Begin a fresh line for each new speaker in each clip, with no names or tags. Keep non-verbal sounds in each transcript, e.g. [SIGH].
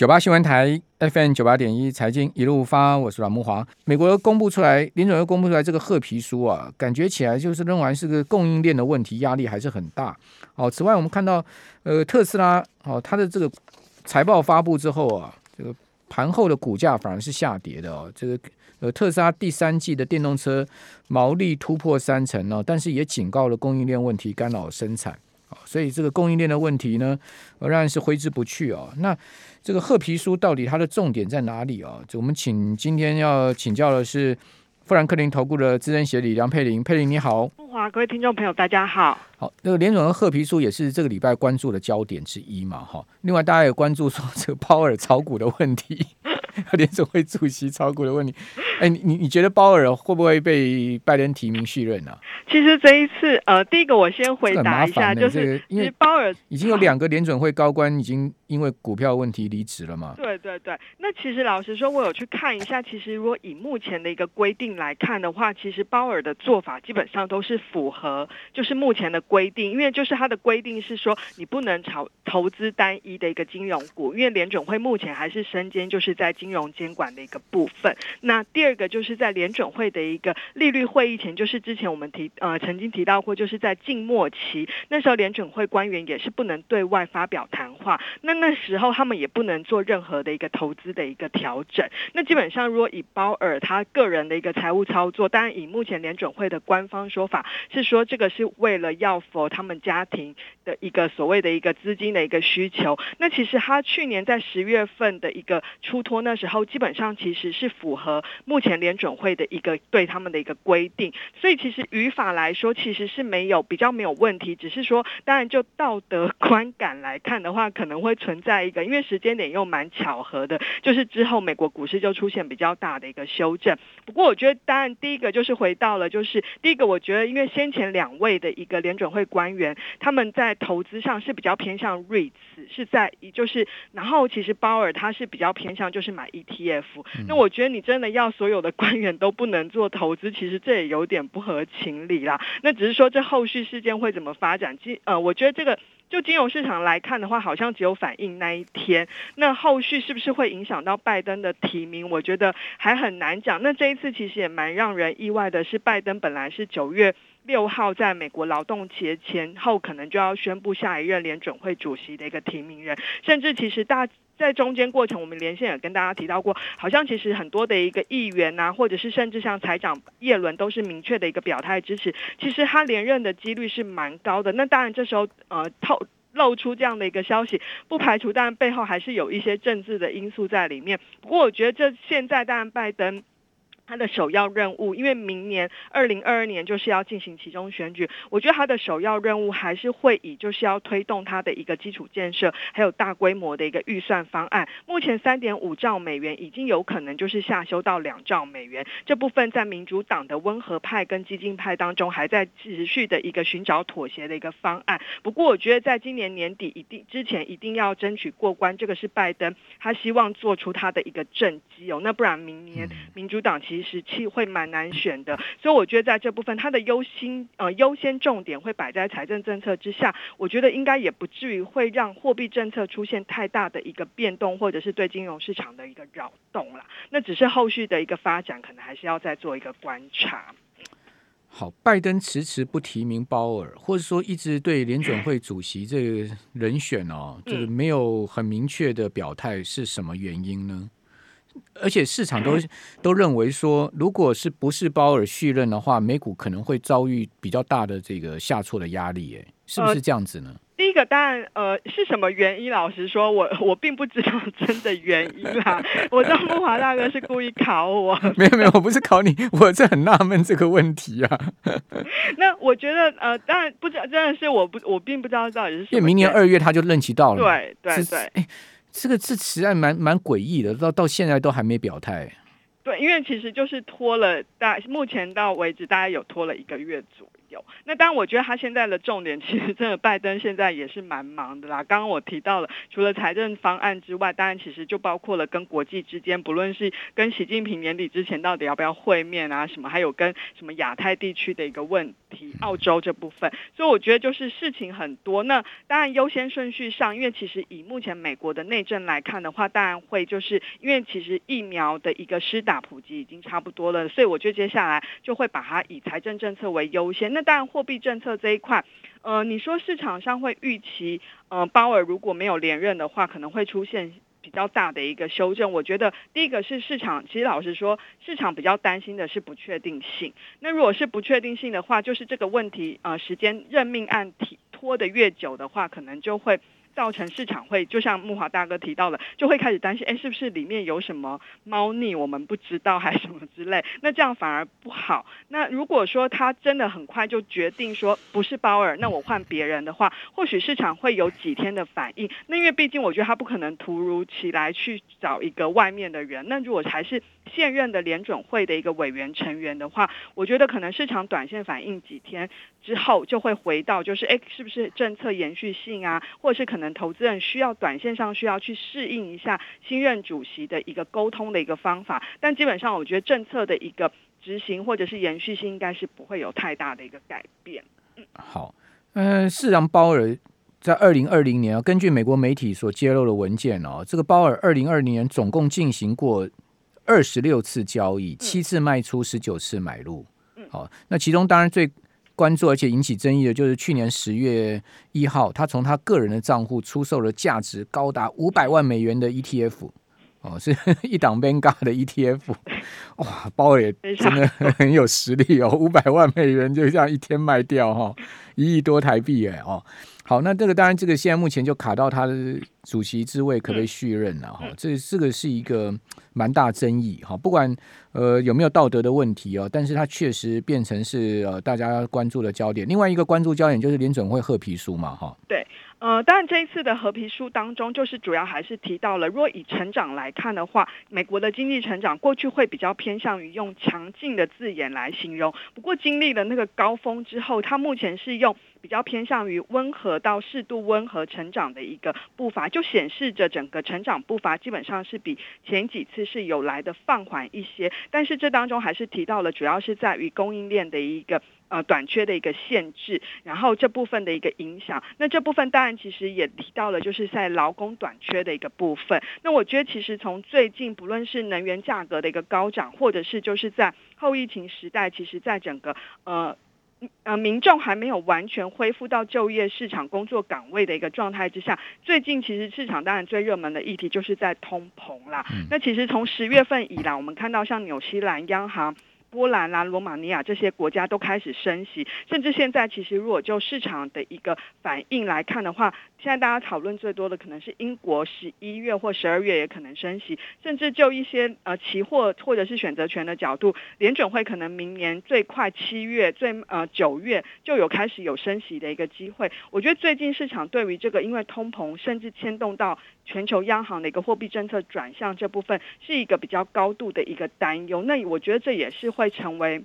九八新闻台 FM 九八点一财经一路发，我是阮慕华。美国公布出来，林总又公布出来这个褐皮书啊，感觉起来就是仍然是个供应链的问题，压力还是很大。哦，此外我们看到，呃，特斯拉哦，它的这个财报发布之后啊，这个盘后的股价反而是下跌的哦。这个呃，特斯拉第三季的电动车毛利突破三成呢，但是也警告了供应链问题干扰生产。所以这个供应链的问题呢，仍然是挥之不去哦。那这个褐皮书到底它的重点在哪里啊？我们请今天要请教的是富兰克林投顾的资深协理梁佩玲，佩玲你好。
慕驊，各位听众朋友大家好。
好，那个联总和褐皮书也是这个礼拜关注的焦点之一嘛，哈。另外大家也关注说这个鲍尔炒股的问题。[LAUGHS] [LAUGHS] 联准会主席炒股的问题，哎，你你觉得鲍尔会不会被拜登提名续任呢、啊？
其实这一次，呃，第一个我先回答一下，就是因为鲍尔
已经有两个联准会高官已经因为股票问题离职了嘛。
对对对，那其实老实说，我有去看一下，其实如果以目前的一个规定来看的话，其实鲍尔的做法基本上都是符合就是目前的规定，因为就是他的规定是说你不能炒投资单一的一个金融股，因为联准会目前还是身兼就是在金融监管的一个部分。那第二个就是在联准会的一个利率会议前，就是之前我们提呃曾经提到过，就是在静默期，那时候联准会官员也是不能对外发表谈话。那那时候他们也不能做任何的一个投资的一个调整。那基本上如果以鲍尔他个人的一个财务操作，当然以目前联准会的官方说法是说，这个是为了要否他们家庭的一个所谓的一个资金的一个需求。那其实他去年在十月份的一个出脱那那时候。基本上其实是符合目前联准会的一个对他们的一个规定，所以其实语法来说其实是没有比较没有问题，只是说当然就道德观感来看的话，可能会存在一个，因为时间点又蛮巧合的，就是之后美国股市就出现比较大的一个修正。不过我觉得当然第一个就是回到了，就是第一个我觉得因为先前两位的一个联准会官员他们在投资上是比较偏向 REITs，是在就是然后其实鲍尔他是比较偏向就是买 ETF。那我觉得你真的要所有的官员都不能做投资，其实这也有点不合情理啦。那只是说这后续事件会怎么发展？其呃，我觉得这个就金融市场来看的话，好像只有反映那一天。那后续是不是会影响到拜登的提名？我觉得还很难讲。那这一次其实也蛮让人意外的是，拜登本来是九月六号在美国劳动节前后可能就要宣布下一任联准会主席的一个提名人，甚至其实大。在中间过程，我们连线也跟大家提到过，好像其实很多的一个议员呐、啊，或者是甚至像财长叶伦都是明确的一个表态支持，其实他连任的几率是蛮高的。那当然这时候呃透露出这样的一个消息，不排除当然背后还是有一些政治的因素在里面。不过我觉得这现在当然拜登。他的首要任务，因为明年二零二二年就是要进行其中选举，我觉得他的首要任务还是会以就是要推动他的一个基础建设，还有大规模的一个预算方案。目前三点五兆美元已经有可能就是下修到两兆美元，这部分在民主党的温和派跟激进派当中还在持续的一个寻找妥协的一个方案。不过我觉得在今年年底一定之前一定要争取过关，这个是拜登他希望做出他的一个政绩哦，那不然明年民主党其实。时期会蛮难选的，所以我觉得在这部分，它的优先呃优先重点会摆在财政政策之下。我觉得应该也不至于会让货币政策出现太大的一个变动，或者是对金融市场的一个扰动啦。那只是后续的一个发展，可能还是要再做一个观察。
好，拜登迟迟不提名鲍尔，或者说一直对联准会主席这个人选哦，就 [LAUGHS] 是没有很明确的表态，是什么原因呢？而且市场都 [COUGHS] 都认为说，如果是不是鲍尔续任的话，美股可能会遭遇比较大的这个下挫的压力，哎，是不是这样子呢？
呃、第一个当然，呃，是什么原因？老实说，我我并不知道真的原因啦。[LAUGHS] 我知道慕华大哥是故意考我，
没有没有，我不是考你，我是很纳闷这个问题啊。[LAUGHS]
那我觉得，呃，当然不知道，真的是我不，我并不知道到底是什么。
因为明年二月他就任期到了，
对对对。哎
这个这实在蛮蛮诡异的，到到现在都还没表态。
对，因为其实就是拖了大，目前到为止大概有拖了一个月左右。有。那当然，我觉得他现在的重点，其实真的拜登现在也是蛮忙的啦。刚刚我提到了，除了财政方案之外，当然其实就包括了跟国际之间，不论是跟习近平年底之前到底要不要会面啊，什么还有跟什么亚太地区的一个问题，澳洲这部分。所以我觉得就是事情很多。那当然优先顺序上，因为其实以目前美国的内政来看的话，当然会就是因为其实疫苗的一个施打普及已经差不多了，所以我觉得接下来就会把它以财政政策为优先。那但货币政策这一块，呃，你说市场上会预期，呃，鲍尔如果没有连任的话，可能会出现比较大的一个修正。我觉得第一个是市场，其实老实说，市场比较担心的是不确定性。那如果是不确定性的话，就是这个问题，呃，时间任命案提拖得越久的话，可能就会。造成市场会就像木华大哥提到的，就会开始担心，哎，是不是里面有什么猫腻，我们不知道，还是什么之类？[LAUGHS] 那这样反而不好。那如果说他真的很快就决定说不是鲍尔，那我换别人的话，或许市场会有几天的反应。那因为毕竟我觉得他不可能突如其来去找一个外面的人。那如果还是现任的联准会的一个委员成员的话，我觉得可能市场短线反应几天之后就会回到，就是哎，是不是政策延续性啊，或者是可能投资人需要短线上需要去适应一下新任主席的一个沟通的一个方法。但基本上，我觉得政策的一个执行或者是延续性应该是不会有太大的一个改变。嗯，
好，嗯、呃，事实上，鲍尔在二零二零年啊，根据美国媒体所揭露的文件哦，这个鲍尔二零二零年总共进行过。二十六次交易，七次卖出，十九次买入。好，那其中当然最关注而且引起争议的就是去年十月一号，他从他个人的账户出售了价值高达五百万美元的 ETF，哦，是一档 Vanguard 的 ETF。哇，鲍尔也真的 [LAUGHS] 很有实力哦，五百万美元就这样一天卖掉哈，一亿多台币哎哦。好，那这个当然，这个现在目前就卡到他的主席之位可不可以续任了哈？这这个是一个蛮大争议哈。不管呃有没有道德的问题哦，但是他确实变成是呃大家关注的焦点。另外一个关注焦点就是联准会褐皮书嘛哈。
对。呃，当然这一次的褐皮书当中，就是主要还是提到了，若以成长来看的话，美国的经济成长过去会比较偏向于用强劲的字眼来形容。不过经历了那个高峰之后，它目前是用比较偏向于温和到适度温和成长的一个步伐，就显示着整个成长步伐基本上是比前几次是有来的放缓一些。但是这当中还是提到了，主要是在于供应链的一个。呃，短缺的一个限制，然后这部分的一个影响，那这部分当然其实也提到了，就是在劳工短缺的一个部分。那我觉得其实从最近不论是能源价格的一个高涨，或者是就是在后疫情时代，其实在整个呃呃民众还没有完全恢复到就业市场工作岗位的一个状态之下，最近其实市场当然最热门的议题就是在通膨啦。那其实从十月份以来，我们看到像纽西兰央行。波兰啦、罗马尼亚这些国家都开始升息，甚至现在其实如果就市场的一个反应来看的话，现在大家讨论最多的可能是英国十一月或十二月也可能升息，甚至就一些呃期货或者是选择权的角度，联准会可能明年最快七月最呃九月就有开始有升息的一个机会。我觉得最近市场对于这个因为通膨甚至牵动到全球央行的一个货币政策转向这部分是一个比较高度的一个担忧。那我觉得这也是。会成为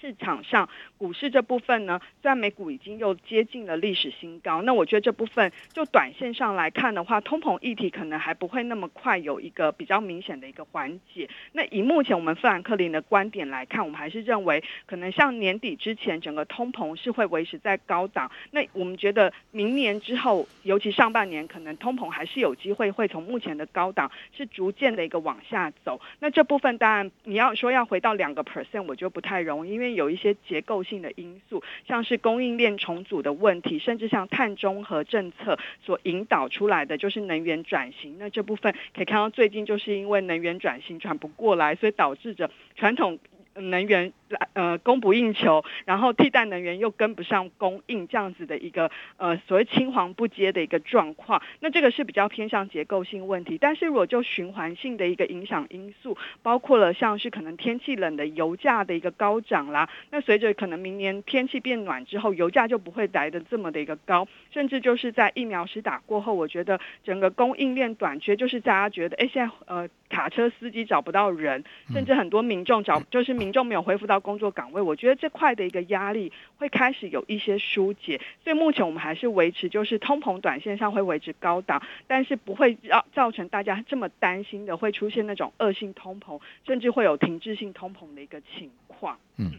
市场上股市这部分呢，虽然美股已经又接近了历史新高，那我觉得这部分就短线上来看的话，通膨议题可能还不会那么快有一个比较明显的一个缓解。那以目前我们富兰克林的观点来看，我们还是认为可能像年底之前，整个通膨是会维持在高档。那我们觉得明年之后，尤其上半年，可能通膨还是有机会会从目前的高档是逐渐的一个往下走。那这部分当然你要说要回到两个 percent，我觉得不太容易，因为有一些结构性的因素，像是供应链重组的问题，甚至像碳中和政策所引导出来的就是能源转型。那这部分可以看到，最近就是因为能源转型转不过来，所以导致着传统能源。呃，供不应求，然后替代能源又跟不上供应，这样子的一个呃所谓青黄不接的一个状况，那这个是比较偏向结构性问题。但是如果就循环性的一个影响因素，包括了像是可能天气冷的油价的一个高涨啦，那随着可能明年天气变暖之后，油价就不会来的这么的一个高，甚至就是在疫苗施打过后，我觉得整个供应链短缺，就是大家觉得哎现在呃卡车司机找不到人，甚至很多民众找就是民众没有恢复到。到工作岗位，我觉得这块的一个压力会开始有一些疏解。所以目前我们还是维持，就是通膨短线上会维持高档，但是不会让造成大家这么担心的会出现那种恶性通膨，甚至会有停滞性通膨的一个情况。
嗯，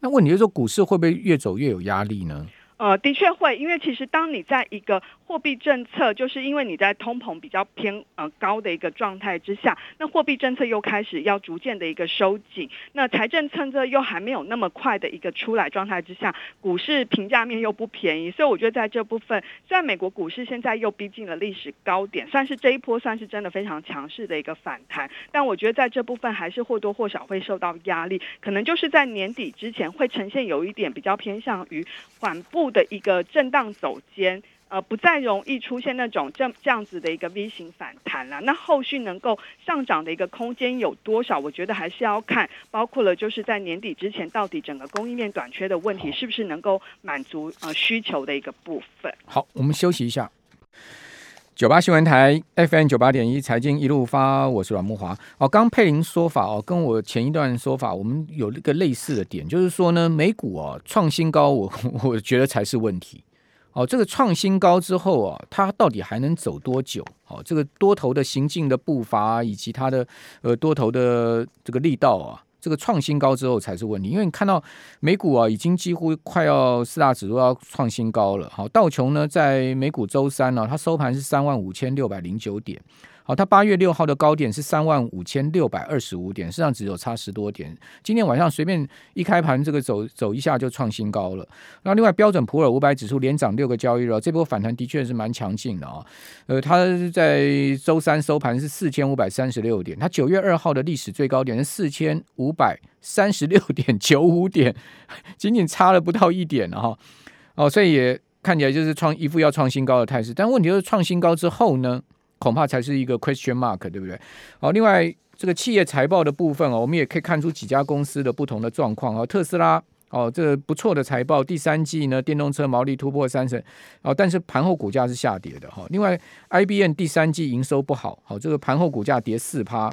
那问题就是说，股市会不会越走越有压力呢？
呃，的确会，因为其实当你在一个货币政策，就是因为你在通膨比较偏呃高的一个状态之下，那货币政策又开始要逐渐的一个收紧，那财政政策又还没有那么快的一个出来状态之下，股市评价面又不便宜，所以我觉得在这部分，虽然美国股市现在又逼近了历史高点，算是这一波算是真的非常强势的一个反弹，但我觉得在这部分还是或多或少会受到压力，可能就是在年底之前会呈现有一点比较偏向于缓步。的一个震荡走间，呃，不再容易出现那种这这样子的一个 V 型反弹了。那后续能够上涨的一个空间有多少？我觉得还是要看，包括了就是在年底之前，到底整个供应链短缺的问题是不是能够满足呃需求的一个部分。
好，我们休息一下。九八新闻台 FM 九八点一财经一路发，我是阮慕华。哦，刚佩玲说法哦，跟我前一段说法，我们有一个类似的点，就是说呢，美股哦创新高，我 [LAUGHS] 我觉得才是问题。哦，这个创新高之后啊，它到底还能走多久？哦，这个多头的行进的步伐以及它的呃多头的这个力道啊。这个创新高之后才是问题，因为你看到美股啊，已经几乎快要四大指数要创新高了。好，道琼呢，在美股周三呢，它收盘是三万五千六百零九点。好，它八月六号的高点是三万五千六百二十五点，实际上只有差十多点。今天晚上随便一开盘，这个走走一下就创新高了。那另外标准普尔五百指数连涨六个交易日，这波反弹的确是蛮强劲的啊。呃，它在周三收盘是四千五百三十六点，它九月二号的历史最高点是四千五百三十六点九五点，仅仅差了不到一点哈。哦，所以也看起来就是创一副要创新高的态势。但问题就是创新高之后呢？恐怕才是一个 question mark，对不对？好，另外这个企业财报的部分哦，我们也可以看出几家公司的不同的状况哦。特斯拉哦，这不错的财报，第三季呢，电动车毛利突破三成哦，但是盘后股价是下跌的哈。另外，IBM 第三季营收不好，好，这个盘后股价跌四趴。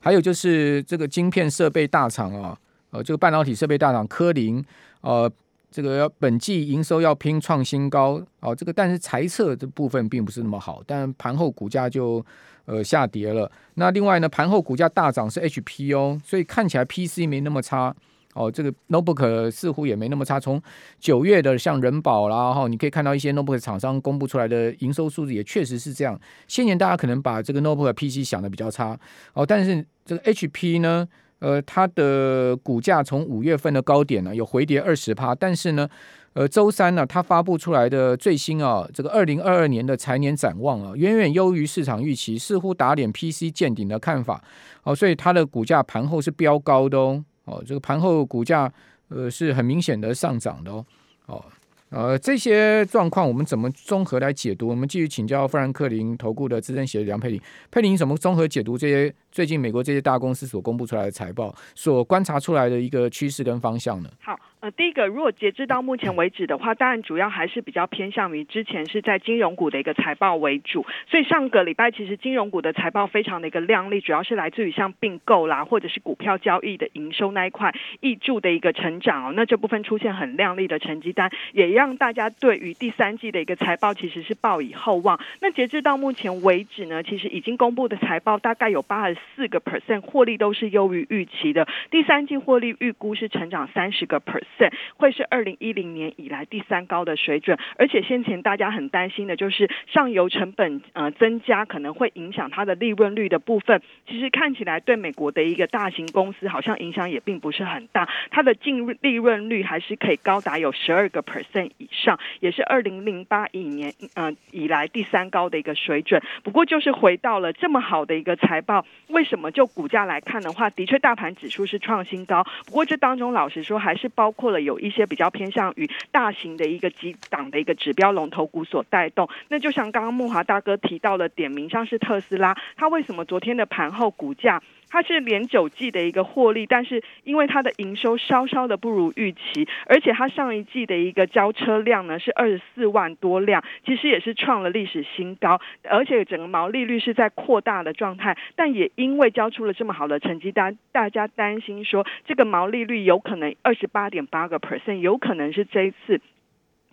还有就是这个晶片设备大厂啊，呃，这个半导体设备大厂科林呃。这个要本季营收要拼创新高哦，这个但是财测这部分并不是那么好，但盘后股价就呃下跌了。那另外呢，盘后股价大涨是 HP 哦，所以看起来 PC 没那么差哦，这个 Notebook 似乎也没那么差。从九月的像人保啦哈，你可以看到一些 Notebook 厂商公布出来的营收数字也确实是这样。先前大家可能把这个 Notebook PC 想的比较差哦，但是这个 HP 呢？呃，它的股价从五月份的高点呢，有回跌二十趴，但是呢，呃，周三呢，它发布出来的最新啊，这个二零二二年的财年展望啊，远远优于市场预期，似乎打脸 PC 见顶的看法，哦，所以它的股价盘后是飙高的哦，哦，这个盘后股价呃是很明显的上涨的哦，哦。呃，这些状况我们怎么综合来解读？我们继续请教富兰克林投顾的资深协理梁佩玲。佩玲，怎么综合解读这些最近美国这些大公司所公布出来的财报，所观察出来的一个趋势跟方向呢？
好。呃，第一个，如果截至到目前为止的话，当然主要还是比较偏向于之前是在金融股的一个财报为主，所以上个礼拜其实金融股的财报非常的一个亮丽，主要是来自于像并购啦，或者是股票交易的营收那一块挹注的一个成长哦，那这部分出现很亮丽的成绩单，也让大家对于第三季的一个财报其实是抱以厚望。那截至到目前为止呢，其实已经公布的财报大概有八十四个 percent 获利都是优于预期的，第三季获利预估是成长三十个 percent。会是二零一零年以来第三高的水准，而且先前大家很担心的就是上游成本呃增加可能会影响它的利润率的部分，其实看起来对美国的一个大型公司好像影响也并不是很大，它的净利润率还是可以高达有十二个 percent 以上，也是二零零八一年呃以来第三高的一个水准。不过就是回到了这么好的一个财报，为什么就股价来看的话，的确大盘指数是创新高，不过这当中老实说还是包。括了有一些比较偏向于大型的一个几档的一个指标龙头股所带动，那就像刚刚慕华大哥提到的点名，像是特斯拉，它为什么昨天的盘后股价它是连九季的一个获利，但是因为它的营收稍稍的不如预期，而且它上一季的一个交车量呢是二十四万多辆，其实也是创了历史新高，而且整个毛利率是在扩大的状态，但也因为交出了这么好的成绩单，大家担心说这个毛利率有可能二十八点八个 percent，有可能是这一次。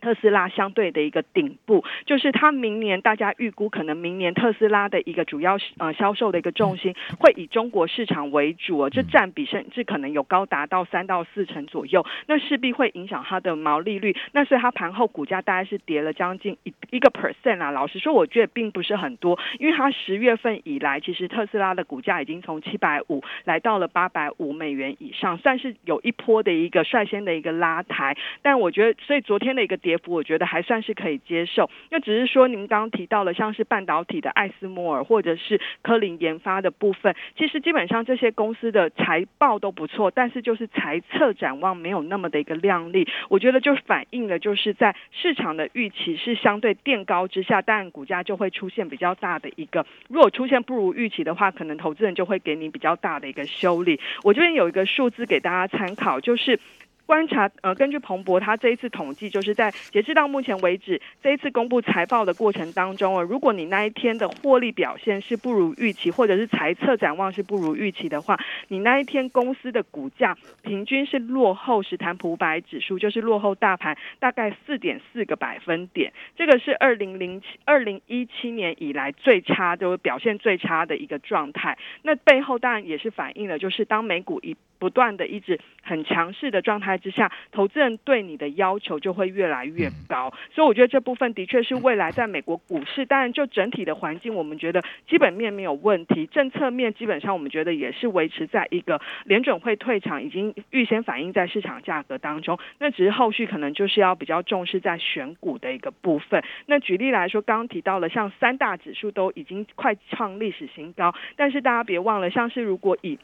特斯拉相对的一个顶部，就是它明年大家预估可能明年特斯拉的一个主要呃销售的一个重心会以中国市场为主，哦，这占比甚至可能有高达到三到四成左右，那势必会影响它的毛利率。那所以它盘后股价大概是跌了将近一一个 percent 啊。老实说，我觉得并不是很多，因为它十月份以来，其实特斯拉的股价已经从七百五来到了八百五美元以上，算是有一波的一个率先的一个拉抬。但我觉得，所以昨天的一个。跌幅我觉得还算是可以接受，那只是说您刚刚提到了像是半导体的艾斯摩尔或者是科林研发的部分，其实基本上这些公司的财报都不错，但是就是财测展望没有那么的一个亮丽，我觉得就反映了就是在市场的预期是相对垫高之下，但股价就会出现比较大的一个，如果出现不如预期的话，可能投资人就会给你比较大的一个修理。我这边有一个数字给大家参考，就是。观察，呃，根据彭博，他这一次统计，就是在截至到目前为止，这一次公布财报的过程当中啊，如果你那一天的获利表现是不如预期，或者是财测展望是不如预期的话，你那一天公司的股价平均是落后史坦普百指数，就是落后大盘大概四点四个百分点，这个是二零零七二零一七年以来最差，就是表现最差的一个状态。那背后当然也是反映了，就是当美股一不断的一直很强势的状态之下，投资人对你的要求就会越来越高，所以我觉得这部分的确是未来在美国股市，当然就整体的环境，我们觉得基本面没有问题，政策面基本上我们觉得也是维持在一个联准会退场已经预先反映在市场价格当中，那只是后续可能就是要比较重视在选股的一个部分。那举例来说，刚刚提到了像三大指数都已经快创历史新高，但是大家别忘了，像是如果以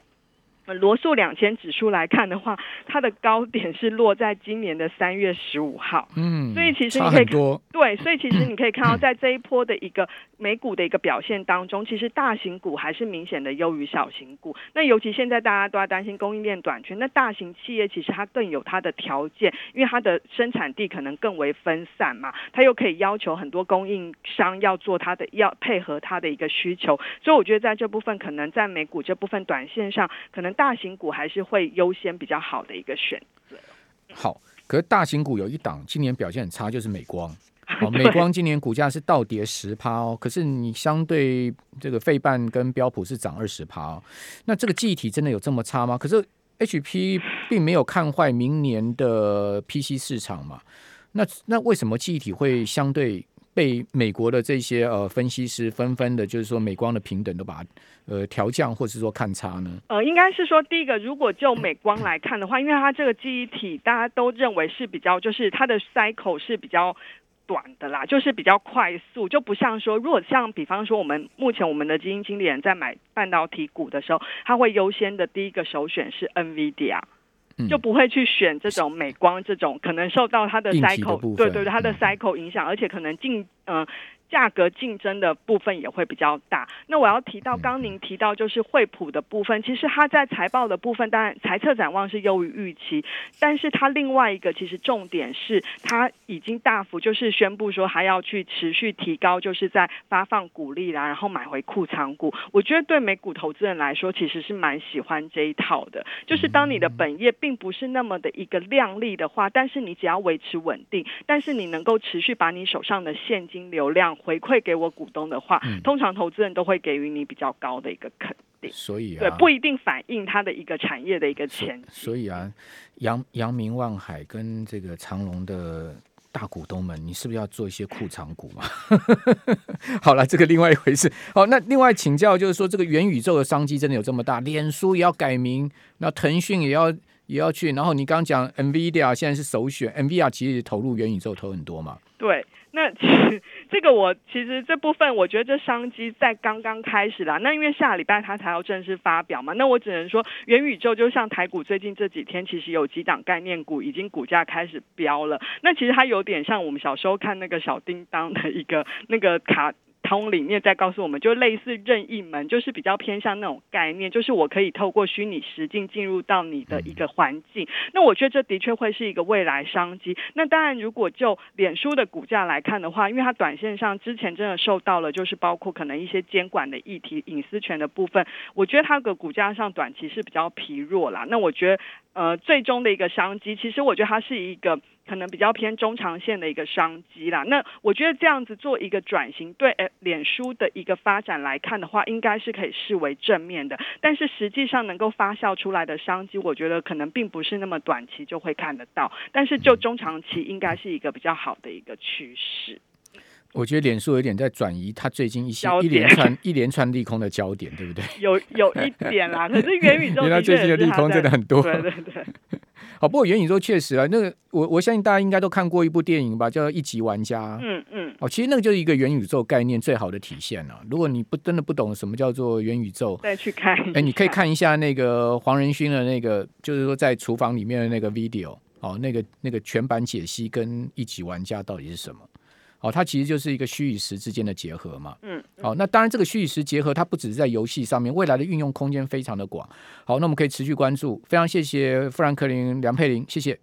罗素两千指数来看的话，它的高点是落在今年的三月十五号。嗯，所以其实你可以看，对，所以其实你可以看到，在这一波的一个美股的一个表现当中，其实大型股还是明显的优于小型股。那尤其现在大家都在担心供应链短缺，那大型企业其实它更有它的条件，因为它的生产地可能更为分散嘛，它又可以要求很多供应商要做它的，要配合它的一个需求。所以我觉得在这部分，可能在美股这部分短线上，可能。大型股还是会优先比较好的一个选择。
好，可是大型股有一档今年表现很差，就是美光。[LAUGHS] 哦，美光今年股价是倒跌十趴哦，可是你相对这个费半跟标普是涨二十趴哦。那这个记忆体真的有这么差吗？可是 HP 并没有看坏明年的 PC 市场嘛。那那为什么记忆体会相对？被美国的这些呃分析师纷纷的，就是说美光的平等都把它呃调降，或是说看差呢？
呃，应该是说第一个，如果就美光来看的话，因为它这个记忆体大家都认为是比较，就是它的 cycle 是比较短的啦，就是比较快速，就不像说，如果像比方说我们目前我们的基金经理人在买半导体股的时候，他会优先的第一个首选是 NVIDIA。就不会去选这种美光这种可能受到它的 cycle 对对对它的 cycle 影响，而且可能进嗯。呃价格竞争的部分也会比较大。那我要提到，刚您提到就是惠普的部分，其实它在财报的部分，当然财测展望是优于预期，但是它另外一个其实重点是，它已经大幅就是宣布说，还要去持续提高，就是在发放股利啦，然后买回库藏股。我觉得对美股投资人来说，其实是蛮喜欢这一套的。就是当你的本业并不是那么的一个亮丽的话，但是你只要维持稳定，但是你能够持续把你手上的现金流量。回馈给我股东的话，嗯，通常投资人都会给予你比较高的一个肯定，
所以啊，
对，不一定反映它的一个产业的一个前景。
所以啊，阳阳明、万海跟这个长隆的大股东们，你是不是要做一些库藏股嘛？[LAUGHS] 好了，这个另外一回事。好，那另外请教就是说，这个元宇宙的商机真的有这么大？脸书也要改名，那腾讯也要也要去，然后你刚刚讲 NVIDIA 现在是首选，NVIDIA 其实投入元宇宙投很多嘛？
对。那其实这个我其实这部分我觉得这商机在刚刚开始啦。那因为下礼拜他才要正式发表嘛，那我只能说元宇宙就像台股最近这几天其实有几档概念股已经股价开始飙了。那其实它有点像我们小时候看那个小叮当的一个那个卡。通里面在告诉我们，就类似任意门，就是比较偏向那种概念，就是我可以透过虚拟实境进入到你的一个环境。那我觉得这的确会是一个未来商机。那当然，如果就脸书的股价来看的话，因为它短线上之前真的受到了，就是包括可能一些监管的议题、隐私权的部分，我觉得它的股价上短期是比较疲弱啦。那我觉得。呃，最终的一个商机，其实我觉得它是一个可能比较偏中长线的一个商机啦。那我觉得这样子做一个转型，对诶，脸书的一个发展来看的话，应该是可以视为正面的。但是实际上能够发酵出来的商机，我觉得可能并不是那么短期就会看得到。但是就中长期，应该是一个比较好的一个趋势。
我觉得脸书有点在转移它最近一些一连串一连串利空的焦点，对不对？[LAUGHS]
有有一点啦，可是元宇宙，[LAUGHS] 因为
最近的利空真的很多。
对对对。[LAUGHS]
好，不过元宇宙确实啊，那个我我相信大家应该都看过一部电影吧，叫《一级玩家》。
嗯嗯。
哦，其实那个就是一个元宇宙概念最好的体现了啊。如果你不真的不懂什么叫做元宇宙，
再去看。
哎，你可以看一下那个黄仁勋的那个，就是说在厨房里面的那个 video，哦，那个那个全版解析跟《一级玩家》到底是什么？哦，它其实就是一个虚与实之间的结合嘛。嗯，嗯。好，那当然这个虚与实结合，它不只是在游戏上面，未来的运用空间非常的广。好，那我们可以持续关注。非常谢谢富兰克林梁佩玲，谢谢。